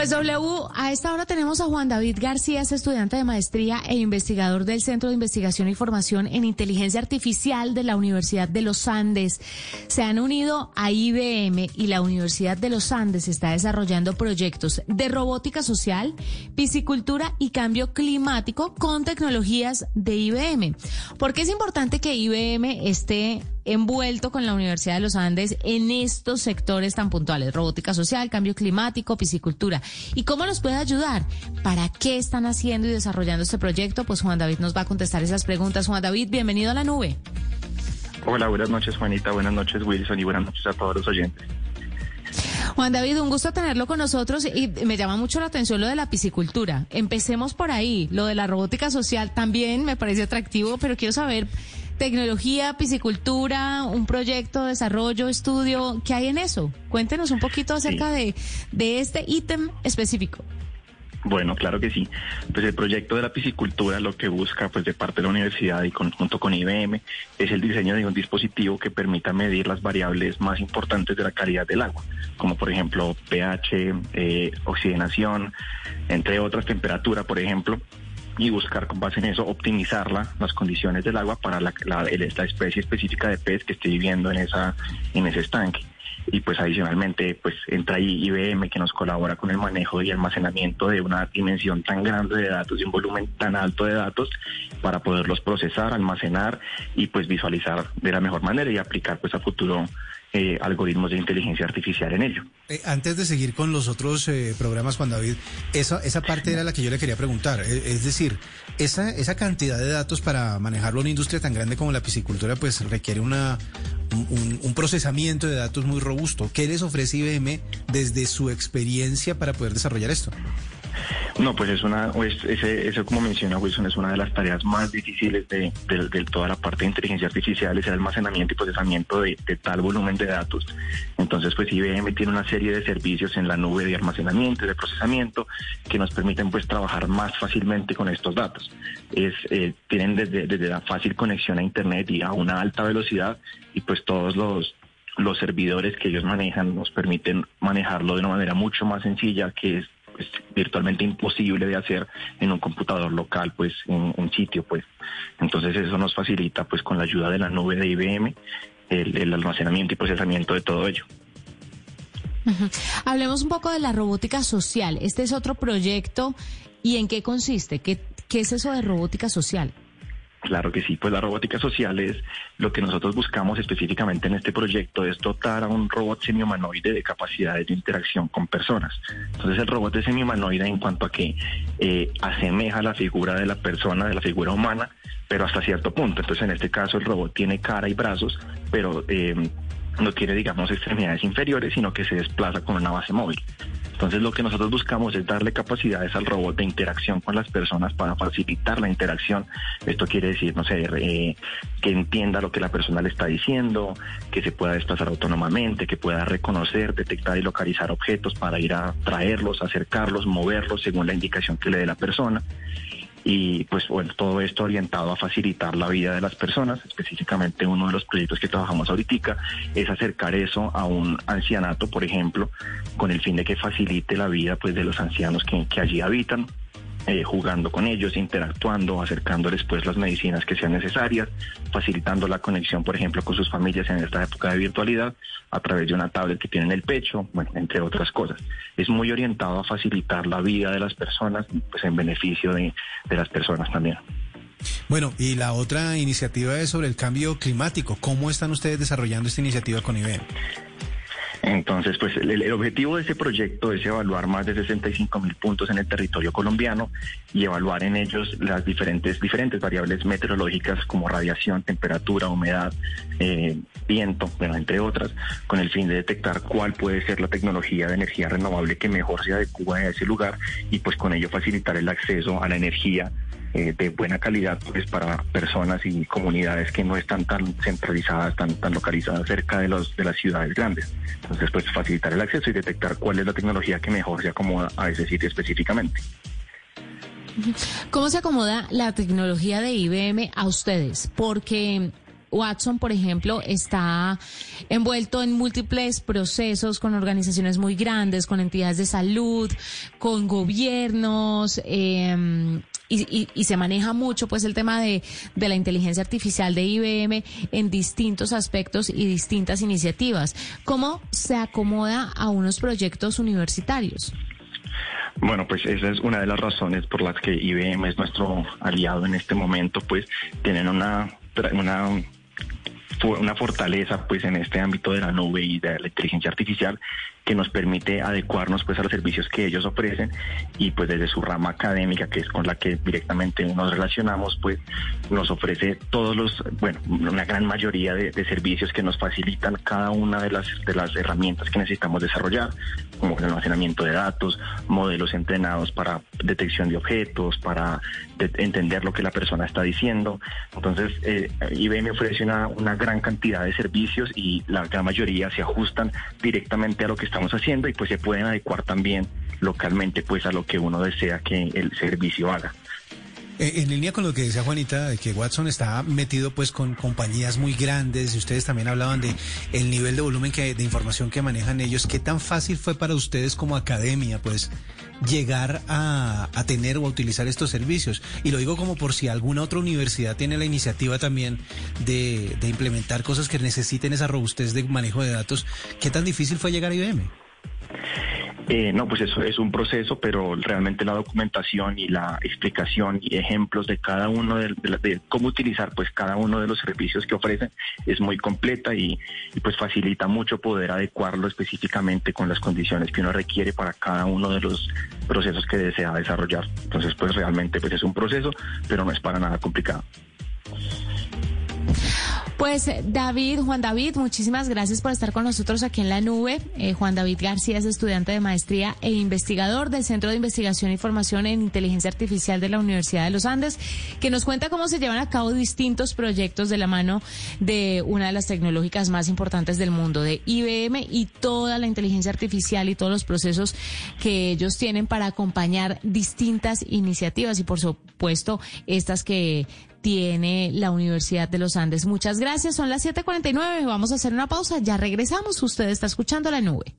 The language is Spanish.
Pues W, a esta hora tenemos a Juan David García, es estudiante de maestría e investigador del Centro de Investigación y Formación en Inteligencia Artificial de la Universidad de los Andes. Se han unido a IBM y la Universidad de los Andes está desarrollando proyectos de robótica social, piscicultura y cambio climático con tecnologías de IBM. ¿Por qué es importante que IBM esté envuelto con la Universidad de los Andes en estos sectores tan puntuales, robótica social, cambio climático, piscicultura. ¿Y cómo nos puede ayudar? ¿Para qué están haciendo y desarrollando este proyecto? Pues Juan David nos va a contestar esas preguntas. Juan David, bienvenido a la nube. Hola, buenas noches Juanita, buenas noches Wilson y buenas noches a todos los oyentes. Juan David, un gusto tenerlo con nosotros y me llama mucho la atención lo de la piscicultura. Empecemos por ahí, lo de la robótica social también me parece atractivo, pero quiero saber tecnología, piscicultura, un proyecto, desarrollo, estudio, ¿qué hay en eso? Cuéntenos un poquito acerca de, de este ítem específico. Bueno, claro que sí. Pues el proyecto de la piscicultura lo que busca, pues de parte de la universidad y junto con IBM, es el diseño de un dispositivo que permita medir las variables más importantes de la calidad del agua, como por ejemplo pH, eh, oxigenación, entre otras temperatura, por ejemplo, y buscar con base en eso optimizarla, las condiciones del agua para la, la, especie específica de pez que esté viviendo en esa en ese estanque. Y pues adicionalmente pues entra ahí IBM que nos colabora con el manejo y almacenamiento de una dimensión tan grande de datos y un volumen tan alto de datos para poderlos procesar, almacenar y pues visualizar de la mejor manera y aplicar pues a futuro eh, algoritmos de inteligencia artificial en ello. Eh, antes de seguir con los otros eh, programas, Juan David, esa, esa parte era la que yo le quería preguntar. Es, decir, esa, esa cantidad de datos para manejarlo en una industria tan grande como la piscicultura, pues requiere una, un, un, procesamiento de datos muy robusto. ¿Qué les ofrece IBM desde su experiencia para poder desarrollar esto? No, pues es una, ese, eso como menciona Wilson, es una de las tareas más difíciles de, toda la parte de inteligencia artificial, es el almacenamiento y procesamiento de, tal volumen de datos. Entonces, pues IBM tiene una serie de servicios en la nube de almacenamiento y de procesamiento que nos permiten pues trabajar más fácilmente con estos datos. Es, eh, tienen desde, desde la fácil conexión a Internet y a una alta velocidad y pues todos los los servidores que ellos manejan nos permiten manejarlo de una manera mucho más sencilla, que es es virtualmente imposible de hacer en un computador local, pues en un sitio, pues. Entonces eso nos facilita, pues con la ayuda de la nube de IBM, el, almacenamiento y procesamiento de todo ello. Hablemos un poco de la robótica social. Este es otro proyecto. ¿Y en qué consiste? ¿Qué, qué es eso de robótica social? Claro que sí, pues la robótica social es lo que nosotros buscamos específicamente en este proyecto, es dotar a un robot semihumanoide de capacidades de interacción con personas. Entonces el robot es semihumanoide en cuanto a que eh, asemeja la figura de la persona, de la figura humana, pero hasta cierto punto. Entonces en este caso el robot tiene cara y brazos, pero eh, no tiene, digamos, extremidades inferiores, sino que se desplaza con una base móvil. Entonces lo que nosotros buscamos es darle capacidades al robot de interacción con las personas para facilitar la interacción. Esto quiere decir, no sé, que entienda lo que la persona le está diciendo, que se pueda desplazar autónomamente, que pueda reconocer, detectar y localizar objetos para ir a traerlos, acercarlos, moverlos según la indicación que le dé la persona y pues bueno, todo esto orientado a facilitar la vida de las personas, específicamente uno de los proyectos que trabajamos ahorita es acercar eso a un ancianato, por ejemplo, con el fin de que facilite la vida pues de los ancianos que, que allí habitan, eh, jugando con ellos, interactuando, acercándoles pues las medicinas que sean necesarias, facilitando la conexión, por ejemplo, con sus familias en esta época de virtualidad a través de una tablet que tiene en el pecho, bueno, entre otras cosas. Es muy orientado a facilitar la vida de las personas, pues en beneficio de, de las personas también. Bueno, y la otra iniciativa es sobre el cambio climático. ¿Cómo están ustedes desarrollando esta iniciativa con IBM? Entonces, pues el, objetivo de ese proyecto es evaluar más de 65 mil puntos en el territorio colombiano y evaluar en ellos las diferentes, diferentes variables meteorológicas como radiación, temperatura, humedad, eh, viento, bueno, entre otras, con el fin de detectar cuál puede ser la tecnología de energía renovable que mejor se adecua a ese lugar y pues con ello facilitar el acceso a la energía eh, de buena calidad pues para personas y comunidades que no están tan centralizadas, tan, tan localizadas cerca de, los, de las ciudades grandes. Entonces, pues facilitar el acceso y detectar cuál es la tecnología que mejor se acomoda a ese sitio específicamente. ¿Cómo se acomoda la tecnología de IBM a ustedes? Porque Watson, por ejemplo, está envuelto en múltiples procesos con organizaciones muy grandes, con entidades de salud, con gobiernos, eh, y, se maneja mucho pues el tema de, de la inteligencia artificial de IBM en distintos aspectos y distintas iniciativas. ¿Cómo se acomoda a unos proyectos universitarios? Bueno, pues esa es una de las razones por las que IBM es nuestro aliado en este momento, pues tienen una, una una fortaleza pues en este ámbito de la nube y de la inteligencia artificial que nos permite adecuarnos pues a los servicios que ellos ofrecen y pues desde su rama académica que es con la que directamente nos relacionamos pues nos ofrece todos los bueno una gran mayoría de, servicios que nos facilitan cada una de las de las herramientas que necesitamos desarrollar como el almacenamiento de datos modelos entrenados para detección de objetos para entender lo que la persona está diciendo. Entonces eh, IBM ofrece una, una gran cantidad de servicios y la gran mayoría se ajustan directamente a lo que estamos haciendo y pues se pueden adecuar también localmente pues a lo que uno desea que el servicio haga. Eh, en línea con lo que decía Juanita, de que Watson está metido pues con compañías muy grandes y ustedes también hablaban de el nivel de volumen que, de información que manejan ellos, ¿qué tan fácil fue para ustedes como academia pues llegar a, a tener o a utilizar estos servicios? Y lo digo como por si alguna otra universidad tiene la iniciativa también de, de implementar cosas que necesiten esa robustez de manejo de datos, ¿qué tan difícil fue llegar a IBM? Eh, no, pues eso es un proceso, pero realmente la documentación y la explicación y ejemplos de cada uno de, cómo utilizar pues cada uno de los servicios que ofrecen es muy completa y, pues facilita mucho poder adecuarlo específicamente con las condiciones que uno requiere para cada uno de los procesos que desea desarrollar. Entonces pues realmente pues es un proceso, pero no es para nada complicado. Pues David, Juan David, muchísimas gracias por estar con nosotros aquí en la nube. Eh, Juan David García es estudiante de maestría e investigador del Centro de Investigación y Formación en Inteligencia Artificial de la Universidad de los Andes, que nos cuenta cómo se llevan a cabo distintos proyectos de la mano de una de las tecnológicas más importantes del mundo, de IBM y toda la inteligencia artificial y todos los procesos que ellos tienen para acompañar distintas iniciativas y por supuesto estas que tiene la Universidad de los Andes. Muchas gracias. Son las 7:49. Vamos a hacer una pausa. Ya regresamos. Usted está escuchando la nube.